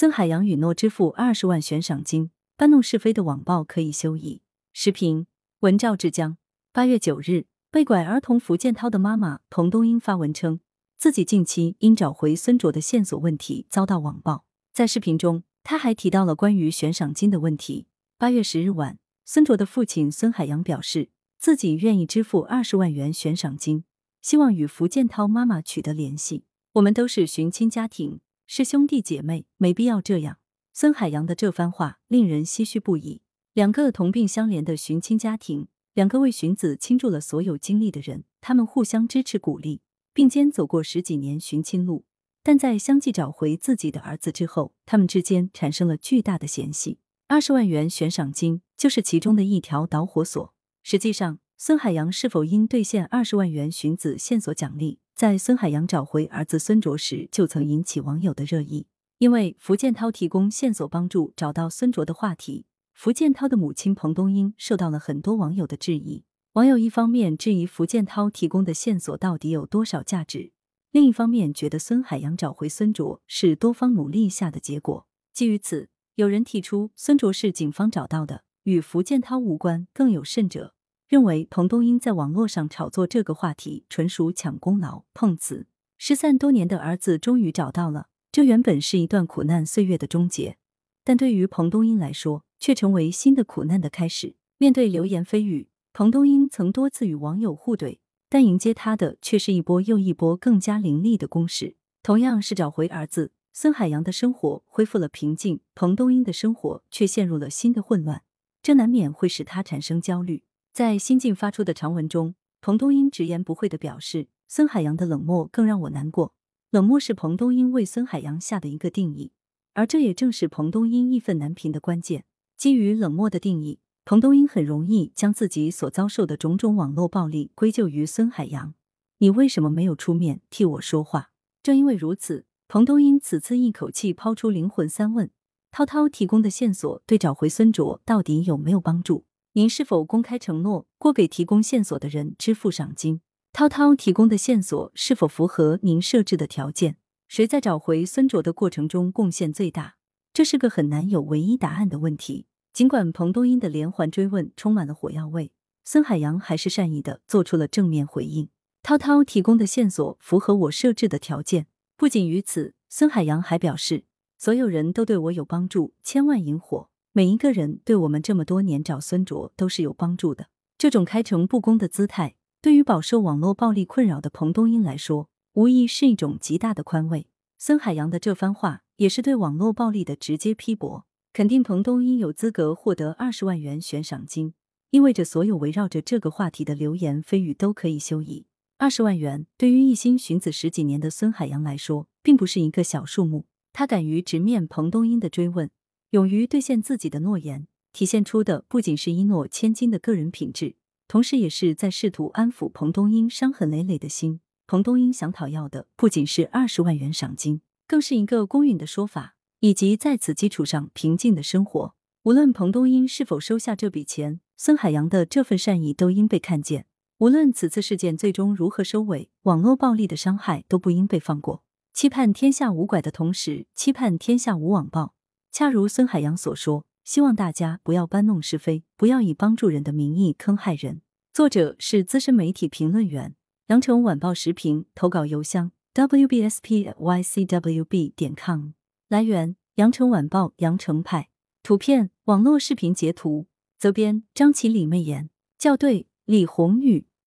孙海洋允诺支付二十万悬赏金，搬弄是非的网暴可以休矣。时评：文赵志江。八月九日，被拐儿童福建涛的妈妈彭冬英发文称，自己近期因找回孙卓的线索问题遭到网暴。在视频中，他还提到了关于悬赏金的问题。八月十日晚，孙卓的父亲孙海洋表示，自己愿意支付二十万元悬赏金，希望与福建涛妈妈取得联系。我们都是寻亲家庭。是兄弟姐妹，没必要这样。孙海洋的这番话令人唏嘘不已。两个同病相怜的寻亲家庭，两个为寻子倾注了所有精力的人，他们互相支持鼓励，并肩走过十几年寻亲路。但在相继找回自己的儿子之后，他们之间产生了巨大的嫌隙。二十万元悬赏金就是其中的一条导火索。实际上，孙海洋是否应兑现二十万元寻子线索奖励？在孙海洋找回儿子孙卓时，就曾引起网友的热议。因为福建涛提供线索帮助找到孙卓的话题，福建涛的母亲彭冬英受到了很多网友的质疑。网友一方面质疑福建涛提供的线索到底有多少价值，另一方面觉得孙海洋找回孙卓是多方努力下的结果。基于此，有人提出孙卓是警方找到的，与福建涛无关。更有甚者。认为彭冬英在网络上炒作这个话题，纯属抢功劳、碰瓷。失散多年的儿子终于找到了，这原本是一段苦难岁月的终结，但对于彭冬英来说，却成为新的苦难的开始。面对流言蜚语，彭冬英曾多次与网友互怼，但迎接他的却是一波又一波更加凌厉的攻势。同样是找回儿子，孙海洋的生活恢复了平静，彭冬英的生活却陷入了新的混乱，这难免会使他产生焦虑。在新晋发出的长文中，彭冬英直言不讳的表示：“孙海洋的冷漠更让我难过。冷漠是彭冬英为孙海洋下的一个定义，而这也正是彭冬英义愤难平的关键。基于冷漠的定义，彭冬英很容易将自己所遭受的种种网络暴力归咎于孙海洋。你为什么没有出面替我说话？正因为如此，彭冬英此次一口气抛出灵魂三问：涛涛提供的线索对找回孙卓到底有没有帮助？”您是否公开承诺过给提供线索的人支付赏金？涛涛提供的线索是否符合您设置的条件？谁在找回孙卓的过程中贡献最大？这是个很难有唯一答案的问题。尽管彭冬英的连环追问充满了火药味，孙海洋还是善意的做出了正面回应。涛涛提供的线索符合我设置的条件。不仅于此，孙海洋还表示，所有人都对我有帮助，千万引火。每一个人对我们这么多年找孙卓都是有帮助的。这种开诚布公的姿态，对于饱受网络暴力困扰的彭冬英来说，无疑是一种极大的宽慰。孙海洋的这番话，也是对网络暴力的直接批驳，肯定彭冬英有资格获得二十万元悬赏金，意味着所有围绕着这个话题的流言蜚语都可以休矣。二十万元对于一心寻子十几年的孙海洋来说，并不是一个小数目。他敢于直面彭冬英的追问。勇于兑现自己的诺言，体现出的不仅是一诺千金的个人品质，同时也是在试图安抚彭冬英伤痕累累的心。彭东英想讨要的不仅是二十万元赏金，更是一个公允的说法，以及在此基础上平静的生活。无论彭东英是否收下这笔钱，孙海洋的这份善意都应被看见。无论此次事件最终如何收尾，网络暴力的伤害都不应被放过。期盼天下无拐的同时，期盼天下无网暴。恰如孙海洋所说，希望大家不要搬弄是非，不要以帮助人的名义坑害人。作者是资深媒体评论员，羊城晚报时评投稿邮箱 wbspycwb 点 com。来源：羊城晚报羊城派。图片：网络视频截图。责编：张起李媚妍。校对：李红宇。